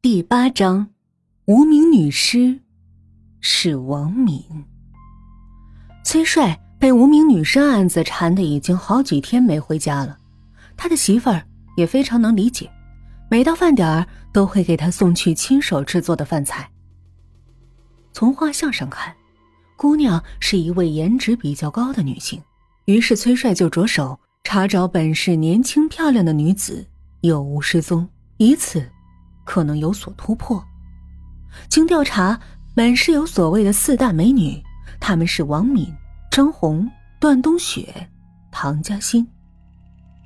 第八章，无名女尸是王敏。崔帅被无名女尸案子缠的已经好几天没回家了，他的媳妇儿也非常能理解，每到饭点儿都会给他送去亲手制作的饭菜。从画像上看，姑娘是一位颜值比较高的女性，于是崔帅就着手查找本市年轻漂亮的女子有无失踪，以此。可能有所突破。经调查，本市有所谓的四大美女，她们是王敏、张红、段冬雪、唐嘉欣。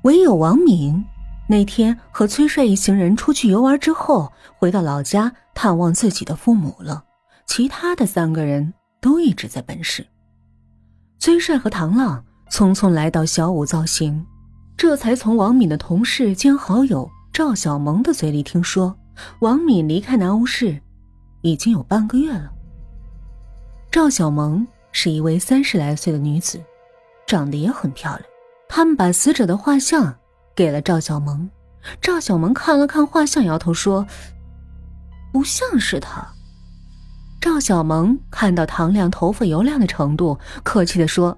唯有王敏那天和崔帅一行人出去游玩之后，回到老家探望自己的父母了。其他的三个人都一直在本市。崔帅和唐浪匆匆来到小五造型，这才从王敏的同事兼好友赵小萌的嘴里听说。王敏离开南屋市，已经有半个月了。赵小萌是一位三十来岁的女子，长得也很漂亮。他们把死者的画像给了赵小萌，赵小萌看了看画像，摇头说：“不像是她。”赵小萌看到唐亮头发油亮的程度，客气的说：“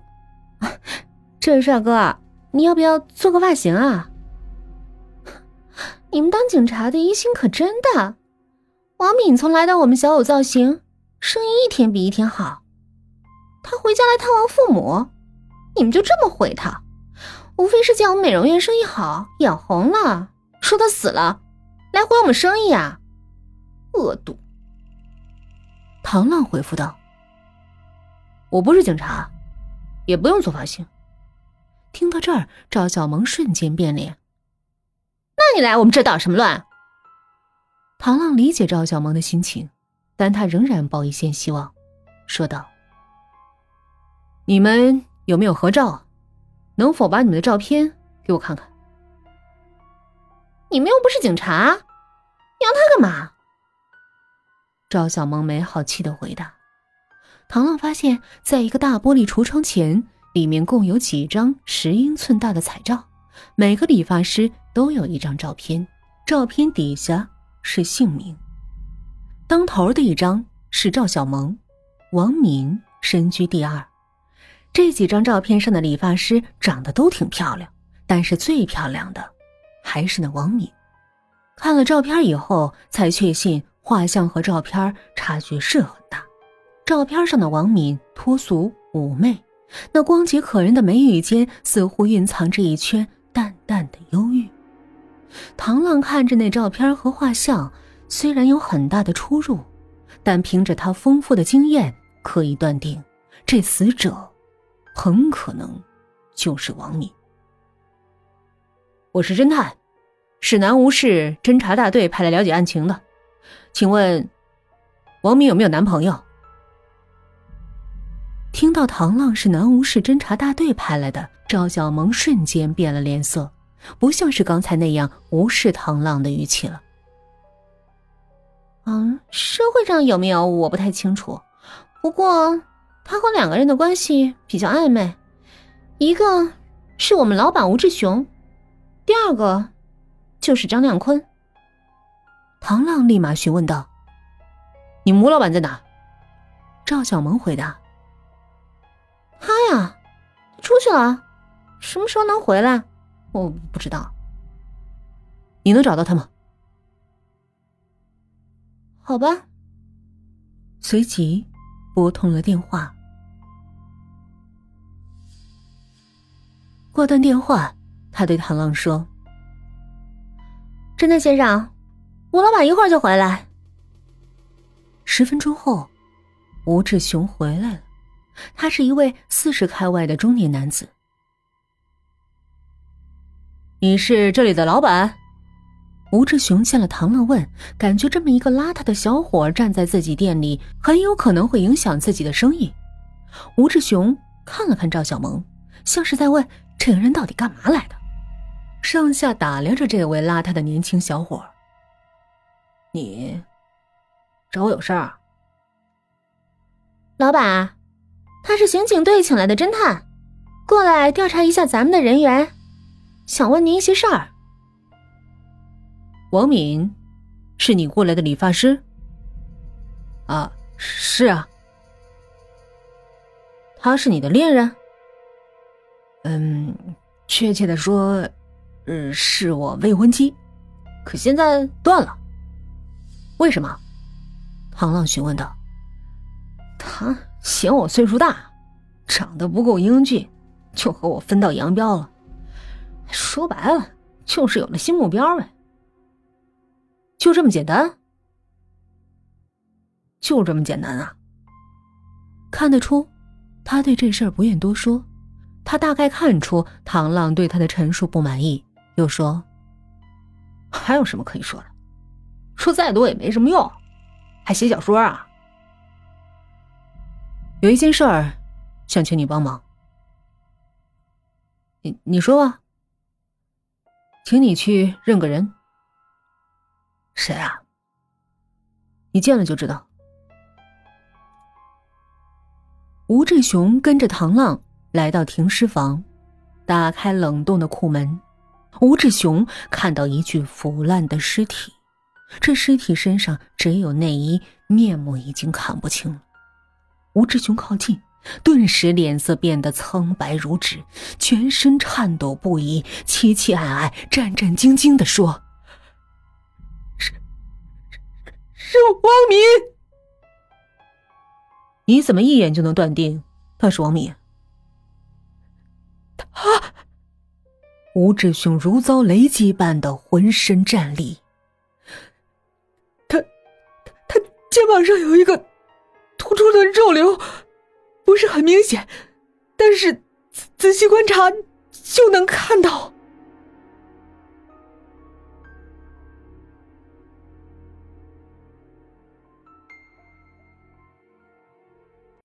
这位帅哥，你要不要做个发型啊？”你们当警察的疑心可真大。王敏从来到我们小五造型，生意一天比一天好。他回家来探望父母，你们就这么回他？无非是见我们美容院生意好，眼红了，说他死了，来毁我们生意啊！恶毒。唐浪回复道：“我不是警察，也不用做发型。”听到这儿，赵小萌瞬间变脸。那你来我们这捣什么乱？唐浪理解赵小萌的心情，但他仍然抱一线希望，说道：“你们有没有合照？能否把你们的照片给我看看？你们又不是警察，要他干嘛？”赵小萌没好气的回答。唐浪发现，在一个大玻璃橱窗前，里面共有几张十英寸大的彩照。每个理发师都有一张照片，照片底下是姓名。当头的一张是赵小萌，王敏身居第二。这几张照片上的理发师长得都挺漂亮，但是最漂亮的还是那王敏。看了照片以后，才确信画像和照片差距是很大。照片上的王敏脱俗妩媚，那光洁可人的眉宇间似乎蕴藏着一圈。淡的忧郁。唐浪看着那照片和画像，虽然有很大的出入，但凭着他丰富的经验，可以断定，这死者很可能就是王敏。我是侦探，是南吴市侦查大队派来了解案情的，请问，王敏有没有男朋友？听到唐浪是南吴市侦查大队派来的，赵小萌瞬间变了脸色，不像是刚才那样无视唐浪的语气了。嗯，社会上有没有我不太清楚，不过他和两个人的关系比较暧昧，一个是我们老板吴志雄，第二个就是张亮坤。唐浪立马询问道：“你吴老板在哪？”赵小萌回答。他呀，出去了，什么时候能回来？我不知道。你能找到他吗？好吧。随即拨通了电话。挂断电话，他对唐浪说：“侦探先生，吴老板一会儿就回来。”十分钟后，吴志雄回来了。他是一位四十开外的中年男子。你是这里的老板？吴志雄见了唐乐，问：“感觉这么一个邋遢的小伙站在自己店里，很有可能会影响自己的生意。”吴志雄看了看赵小萌，像是在问这个人到底干嘛来的，上下打量着这位邋遢的年轻小伙。你找我有事儿？老板。他是刑警队请来的侦探，过来调查一下咱们的人员，想问您一些事儿。王敏是你过来的理发师？啊，是啊。他是你的恋人？嗯，确切的说，呃，是我未婚妻，可现在断了。为什么？唐浪询问道。他嫌我岁数大，长得不够英俊，就和我分道扬镳了。说白了，就是有了新目标呗。就这么简单？就这么简单啊！看得出，他对这事儿不愿多说。他大概看出唐浪对他的陈述不满意，又说：“还有什么可以说的？说再多也没什么用，还写小说啊？”有一件事儿，想请你帮忙。你你说吧，请你去认个人。谁啊？你见了就知道。吴志雄跟着唐浪来到停尸房，打开冷冻的库门。吴志雄看到一具腐烂的尸体，这尸体身上只有内衣，面目已经看不清了。吴志雄靠近，顿时脸色变得苍白如纸，全身颤抖不已，凄凄哀哀、战战兢兢的说：“是是王敏，你怎么一眼就能断定他是王敏？”他，吴志雄如遭雷击般的浑身战栗。他，他，他肩膀上有一个。突出的肉瘤不是很明显，但是仔仔细观察就能看到。